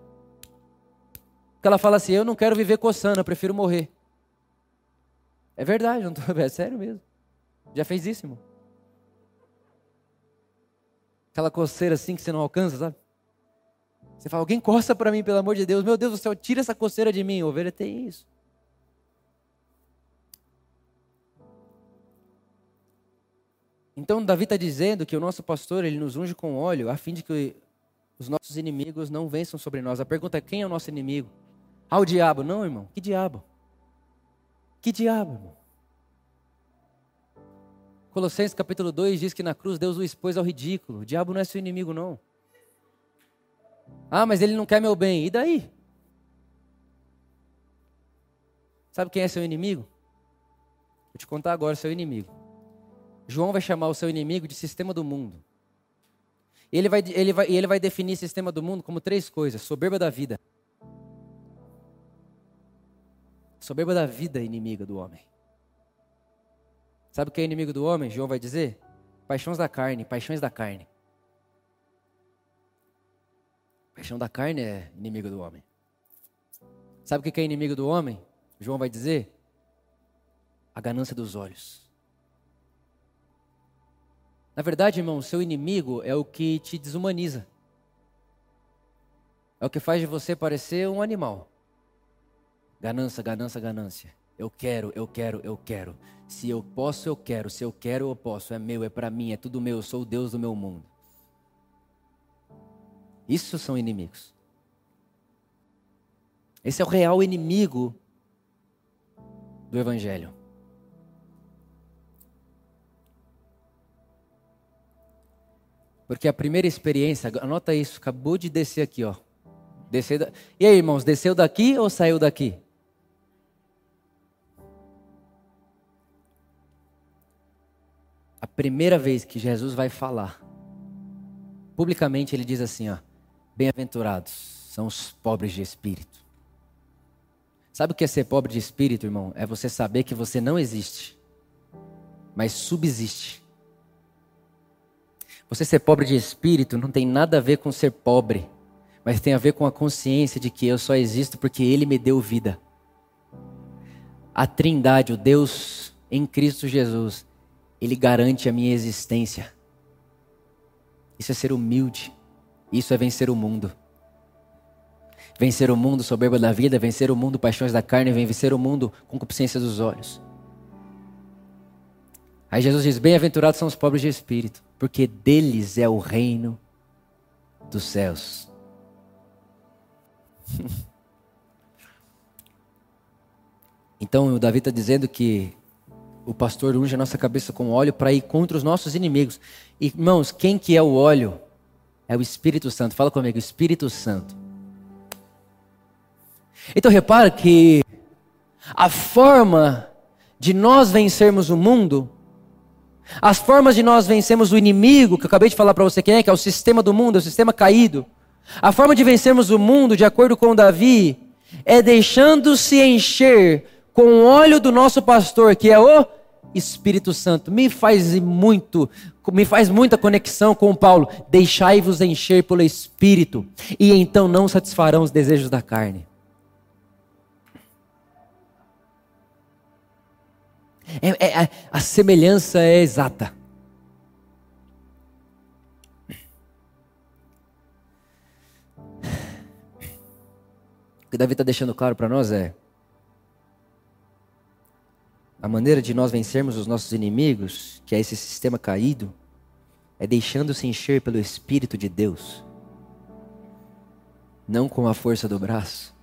Porque ela fala assim: Eu não quero viver coçando, eu prefiro morrer. É verdade, não tô, é sério mesmo. Já fez isso, irmão? Aquela coceira assim que você não alcança, sabe? Você fala, alguém coça para mim, pelo amor de Deus. Meu Deus do céu, tira essa coceira de mim. ovelha tem isso. Então Davi está dizendo que o nosso pastor ele nos unge com óleo a fim de que os nossos inimigos não vençam sobre nós. A pergunta é quem é o nosso inimigo? Ah, o diabo. Não, irmão. Que diabo? Que diabo, irmão? Colossenses capítulo 2 diz que na cruz Deus o expôs ao ridículo. O diabo não é seu inimigo, não. Ah, mas ele não quer meu bem. E daí? Sabe quem é seu inimigo? Vou te contar agora seu inimigo. João vai chamar o seu inimigo de sistema do mundo. Ele vai, ele vai, ele vai definir sistema do mundo como três coisas: soberba da vida. Soberba da vida é inimiga do homem. Sabe o que é inimigo do homem? João vai dizer: paixões da carne, paixões da carne. Paixão da carne é inimigo do homem. Sabe o que é inimigo do homem? João vai dizer: a ganância dos olhos. Na verdade, irmão, seu inimigo é o que te desumaniza. É o que faz de você parecer um animal. Ganância, ganância, ganância. Eu quero, eu quero, eu quero. Se eu posso, eu quero. Se eu quero, eu posso. É meu, é para mim, é tudo meu. Eu sou o Deus do meu mundo. Isso são inimigos. Esse é o real inimigo do Evangelho. Porque a primeira experiência, anota isso, acabou de descer aqui, ó. Descer da... E aí, irmãos, desceu daqui ou saiu daqui? A primeira vez que Jesus vai falar, publicamente ele diz assim, ó: Bem-aventurados são os pobres de espírito. Sabe o que é ser pobre de espírito, irmão? É você saber que você não existe, mas subsiste você ser pobre de espírito não tem nada a ver com ser pobre, mas tem a ver com a consciência de que eu só existo porque Ele me deu vida. A Trindade, o Deus em Cristo Jesus, Ele garante a minha existência. Isso é ser humilde, isso é vencer o mundo. Vencer o mundo soberba da vida, vencer o mundo paixões da carne, vencer o mundo concupiscência dos olhos. Aí Jesus diz: Bem-aventurados são os pobres de espírito, porque deles é o reino dos céus. então o Davi está dizendo que o pastor unge a nossa cabeça com óleo para ir contra os nossos inimigos. Irmãos, quem que é o óleo? É o Espírito Santo. Fala comigo, Espírito Santo. Então repara que a forma de nós vencermos o mundo, as formas de nós vencermos o inimigo, que eu acabei de falar para você quem é, que é o sistema do mundo, é o sistema caído. A forma de vencermos o mundo, de acordo com Davi, é deixando-se encher com o óleo do nosso pastor, que é o Espírito Santo. Me faz muito, me faz muita conexão com Paulo. Deixai-vos encher pelo Espírito, e então não satisfarão os desejos da carne. É, é, a semelhança é exata. O que Davi está deixando claro para nós é a maneira de nós vencermos os nossos inimigos, que é esse sistema caído, é deixando-se encher pelo Espírito de Deus, não com a força do braço,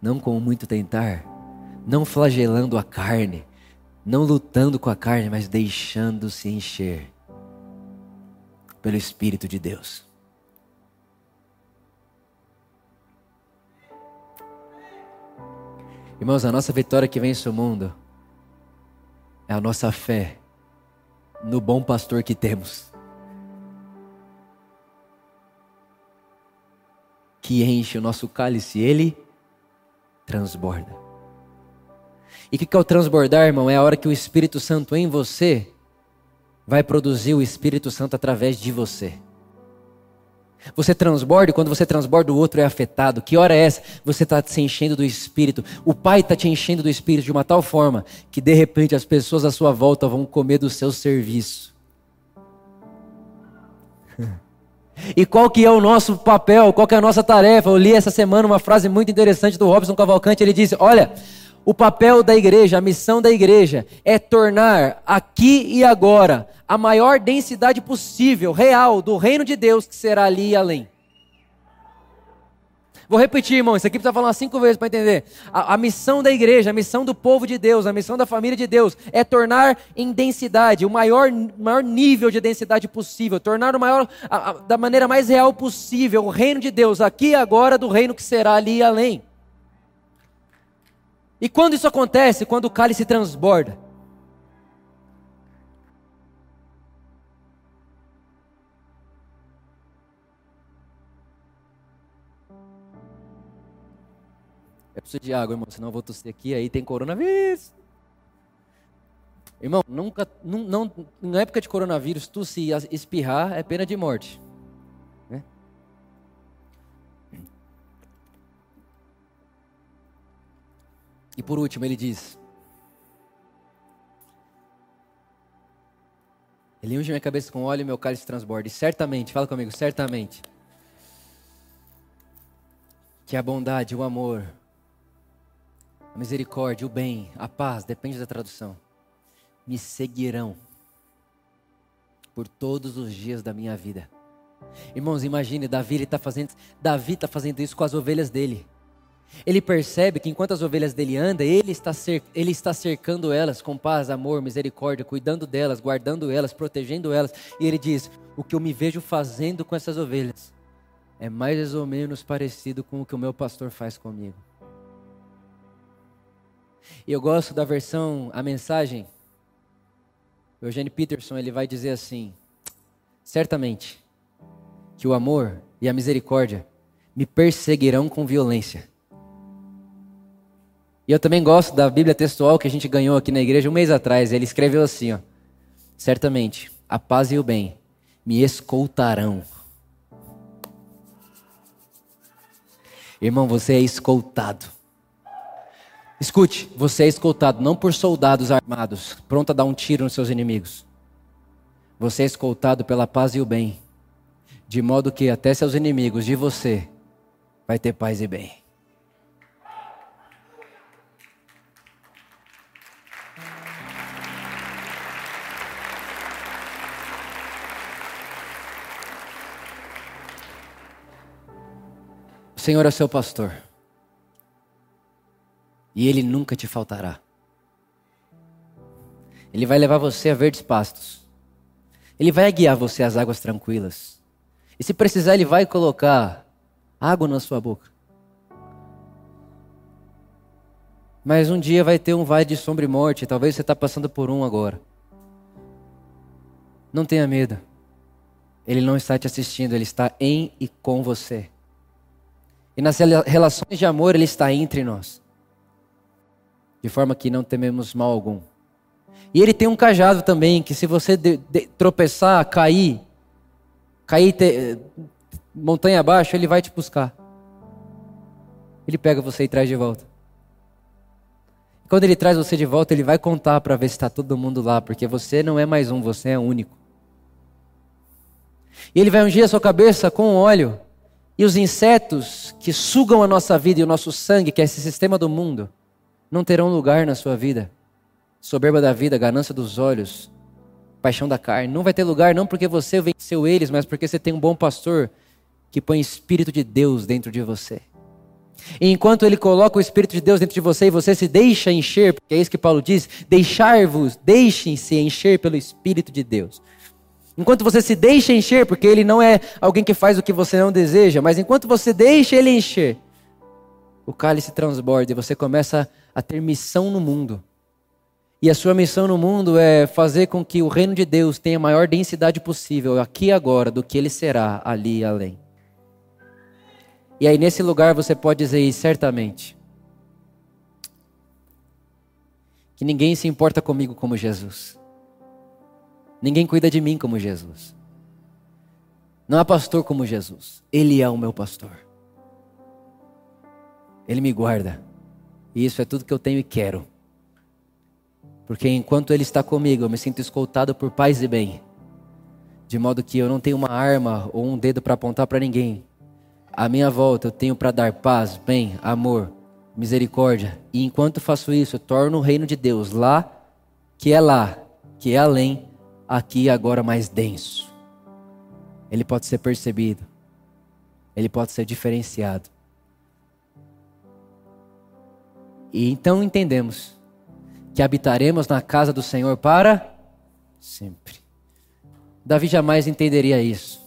não com muito tentar, não flagelando a carne, não lutando com a carne, mas deixando-se encher pelo Espírito de Deus. Irmãos, a nossa vitória que vence o mundo é a nossa fé no bom pastor que temos. Que enche o nosso cálice, ele transborda. E o que, que é o transbordar, irmão? É a hora que o Espírito Santo em você vai produzir o Espírito Santo através de você. Você transborda e quando você transborda, o outro é afetado. Que hora é essa? Você está se enchendo do Espírito. O Pai está te enchendo do Espírito de uma tal forma que de repente as pessoas à sua volta vão comer do seu serviço. E qual que é o nosso papel? Qual que é a nossa tarefa? Eu li essa semana uma frase muito interessante do Robson Cavalcante. Ele disse: Olha, o papel da igreja, a missão da igreja é tornar aqui e agora a maior densidade possível, real, do reino de Deus que será ali e além. Vou repetir, irmão, isso aqui precisa falar cinco vezes para entender. A, a, missão da igreja, a missão do povo de Deus, a missão da família de Deus é tornar em densidade, o maior, maior nível de densidade possível, tornar o maior, a, a, da maneira mais real possível, o reino de Deus aqui e agora do reino que será ali e além. E quando isso acontece? Quando o cálice transborda. Eu preciso de água, irmão, senão eu vou tossir aqui, aí tem coronavírus. Irmão, nunca, não, não, na época de coronavírus, tu se espirrar é pena de morte. E por último, ele diz: Ele unge minha cabeça com óleo e meu cálice transborda. E certamente, fala comigo, certamente, que a bondade, o amor, a misericórdia, o bem, a paz, depende da tradução, me seguirão por todos os dias da minha vida. Irmãos, imagine, Davi está fazendo, Davi tá fazendo isso com as ovelhas dele. Ele percebe que enquanto as ovelhas dele andam, ele está, ele está cercando elas com paz, amor, misericórdia, cuidando delas, guardando elas, protegendo elas. E ele diz: O que eu me vejo fazendo com essas ovelhas é mais ou menos parecido com o que o meu pastor faz comigo. E eu gosto da versão, a mensagem. Eugênio Peterson ele vai dizer assim: Certamente que o amor e a misericórdia me perseguirão com violência e eu também gosto da Bíblia textual que a gente ganhou aqui na igreja um mês atrás. Ele escreveu assim: ó, Certamente, a paz e o bem me escoltarão. Irmão, você é escoltado. Escute, você é escoltado não por soldados armados, pronto a dar um tiro nos seus inimigos. Você é escoltado pela paz e o bem, de modo que até seus inimigos de você vai ter paz e bem. Senhor é seu pastor. E ele nunca te faltará. Ele vai levar você a verdes pastos. Ele vai guiar você às águas tranquilas. E se precisar, ele vai colocar água na sua boca. Mas um dia vai ter um vale de sombra e morte. Talvez você está passando por um agora. Não tenha medo. Ele não está te assistindo, ele está em e com você. E nas relações de amor, ele está entre nós. De forma que não tememos mal algum. E ele tem um cajado também, que se você de, de, tropeçar, cair, cair te, montanha abaixo, ele vai te buscar. Ele pega você e traz de volta. Quando ele traz você de volta, ele vai contar para ver se está todo mundo lá, porque você não é mais um, você é único. E ele vai ungir a sua cabeça com óleo. E os insetos que sugam a nossa vida e o nosso sangue, que é esse sistema do mundo, não terão lugar na sua vida. Soberba da vida, ganância dos olhos, paixão da carne. Não vai ter lugar não porque você venceu eles, mas porque você tem um bom pastor que põe o Espírito de Deus dentro de você. E enquanto ele coloca o Espírito de Deus dentro de você e você se deixa encher, porque é isso que Paulo diz: deixar-vos, deixem-se encher pelo Espírito de Deus. Enquanto você se deixa encher, porque ele não é alguém que faz o que você não deseja, mas enquanto você deixa ele encher, o cálice transborda e você começa a ter missão no mundo. E a sua missão no mundo é fazer com que o reino de Deus tenha a maior densidade possível aqui e agora do que ele será ali e além. E aí nesse lugar você pode dizer certamente que ninguém se importa comigo como Jesus. Ninguém cuida de mim como Jesus. Não há pastor como Jesus. Ele é o meu pastor. Ele me guarda. E isso é tudo que eu tenho e quero. Porque enquanto Ele está comigo, eu me sinto escoltado por paz e bem. De modo que eu não tenho uma arma ou um dedo para apontar para ninguém. À minha volta eu tenho para dar paz, bem, amor, misericórdia. E enquanto faço isso, eu torno o reino de Deus lá, que é lá, que é além, aqui e agora mais denso. Ele pode ser percebido. Ele pode ser diferenciado. E então entendemos que habitaremos na casa do Senhor para sempre. Davi jamais entenderia isso.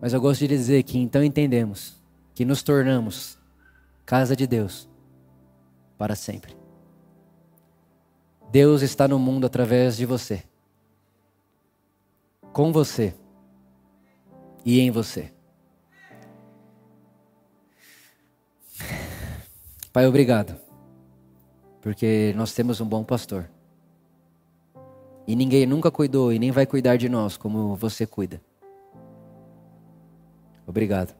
Mas eu gosto de dizer que então entendemos que nos tornamos casa de Deus para sempre. Deus está no mundo através de você, com você e em você. Pai, obrigado, porque nós temos um bom pastor. E ninguém nunca cuidou e nem vai cuidar de nós como você cuida. Obrigado.